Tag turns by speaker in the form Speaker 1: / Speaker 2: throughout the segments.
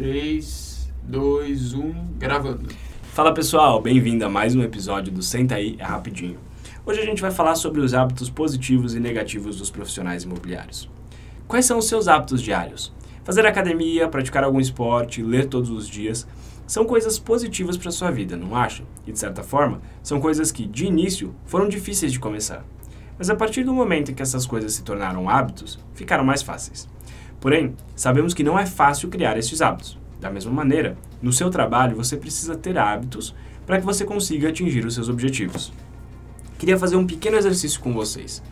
Speaker 1: 3, 2, 1, gravando.
Speaker 2: Fala pessoal, bem-vindo a mais um episódio do Senta aí, é rapidinho. Hoje a gente vai falar sobre os hábitos positivos e negativos dos profissionais imobiliários. Quais são os seus hábitos diários? Fazer academia, praticar algum esporte, ler todos os dias são coisas positivas para sua vida, não acha? E de certa forma, são coisas que, de início, foram difíceis de começar. Mas a partir do momento em que essas coisas se tornaram hábitos, ficaram mais fáceis. Porém, sabemos que não é fácil criar esses hábitos. Da mesma maneira, no seu trabalho você precisa ter hábitos para que você consiga atingir os seus objetivos. Queria fazer um pequeno exercício com vocês.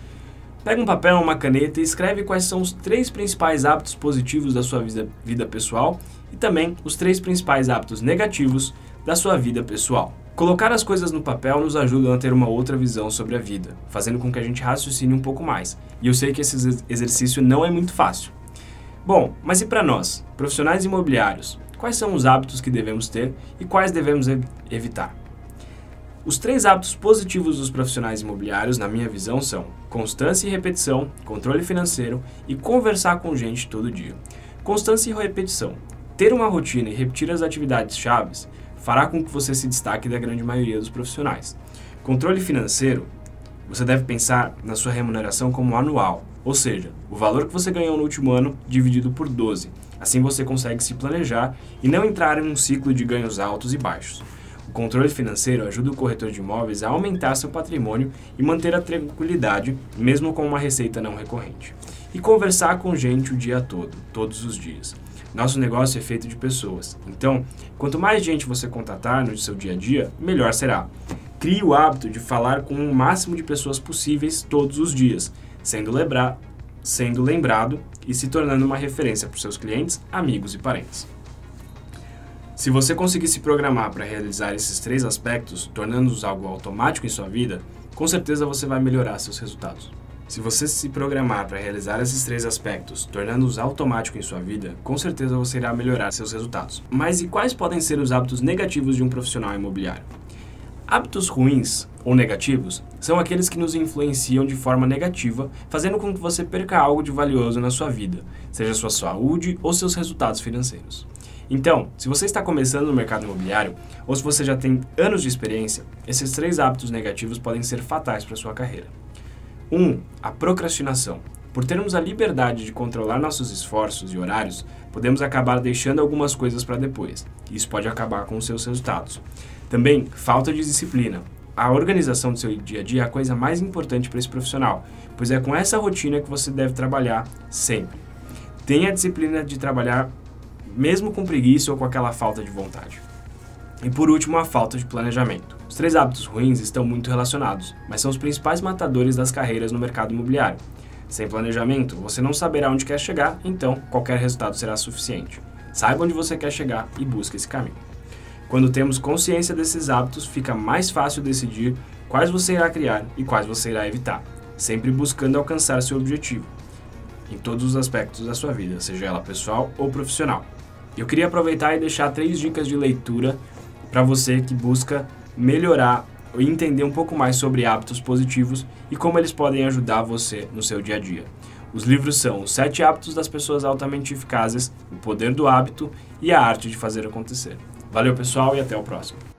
Speaker 2: Pega um papel, uma caneta e escreve quais são os três principais hábitos positivos da sua vida, vida pessoal e também os três principais hábitos negativos da sua vida pessoal. Colocar as coisas no papel nos ajuda a ter uma outra visão sobre a vida, fazendo com que a gente raciocine um pouco mais. E eu sei que esse exercício não é muito fácil. Bom, mas e para nós, profissionais imobiliários? Quais são os hábitos que devemos ter e quais devemos evitar? Os três hábitos positivos dos profissionais imobiliários, na minha visão, são constância e repetição, controle financeiro e conversar com gente todo dia. Constância e repetição. Ter uma rotina e repetir as atividades chaves fará com que você se destaque da grande maioria dos profissionais. Controle financeiro. Você deve pensar na sua remuneração como anual, ou seja, o valor que você ganhou no último ano dividido por 12. Assim você consegue se planejar e não entrar em um ciclo de ganhos altos e baixos. O controle financeiro ajuda o corretor de imóveis a aumentar seu patrimônio e manter a tranquilidade, mesmo com uma receita não recorrente. E conversar com gente o dia todo, todos os dias. Nosso negócio é feito de pessoas, então, quanto mais gente você contatar no seu dia a dia, melhor será. Crie o hábito de falar com o máximo de pessoas possíveis todos os dias, sendo, lembra sendo lembrado e se tornando uma referência para seus clientes, amigos e parentes. Se você conseguir se programar para realizar esses três aspectos, tornando-os algo automático em sua vida, com certeza você vai melhorar seus resultados. Se você se programar para realizar esses três aspectos, tornando-os automático em sua vida, com certeza você irá melhorar seus resultados. Mas e quais podem ser os hábitos negativos de um profissional imobiliário? Hábitos ruins ou negativos são aqueles que nos influenciam de forma negativa, fazendo com que você perca algo de valioso na sua vida, seja sua saúde ou seus resultados financeiros. Então, se você está começando no mercado imobiliário ou se você já tem anos de experiência, esses três hábitos negativos podem ser fatais para sua carreira. 1. Um, a procrastinação. Por termos a liberdade de controlar nossos esforços e horários, podemos acabar deixando algumas coisas para depois. Isso pode acabar com seus resultados. Também, falta de disciplina. A organização do seu dia a dia é a coisa mais importante para esse profissional, pois é com essa rotina que você deve trabalhar sempre. Tenha a disciplina de trabalhar mesmo com preguiça ou com aquela falta de vontade. E por último, a falta de planejamento. Os três hábitos ruins estão muito relacionados, mas são os principais matadores das carreiras no mercado imobiliário. Sem planejamento, você não saberá onde quer chegar, então qualquer resultado será suficiente. Saiba onde você quer chegar e busque esse caminho. Quando temos consciência desses hábitos, fica mais fácil decidir quais você irá criar e quais você irá evitar, sempre buscando alcançar seu objetivo em todos os aspectos da sua vida, seja ela pessoal ou profissional. Eu queria aproveitar e deixar três dicas de leitura para você que busca melhorar e entender um pouco mais sobre hábitos positivos e como eles podem ajudar você no seu dia a dia. Os livros são Os Sete Hábitos das Pessoas Altamente Eficazes, O Poder do Hábito e A Arte de Fazer Acontecer. Valeu, pessoal, e até o próximo.